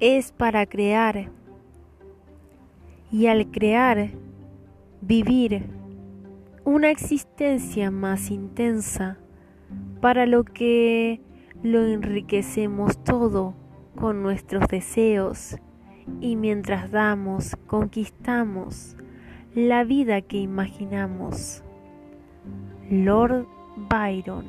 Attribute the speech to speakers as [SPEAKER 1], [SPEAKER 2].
[SPEAKER 1] es para crear. Y al crear vivir una existencia más intensa para lo que lo enriquecemos todo con nuestros deseos. Y mientras damos, conquistamos la vida que imaginamos. Lord Byron.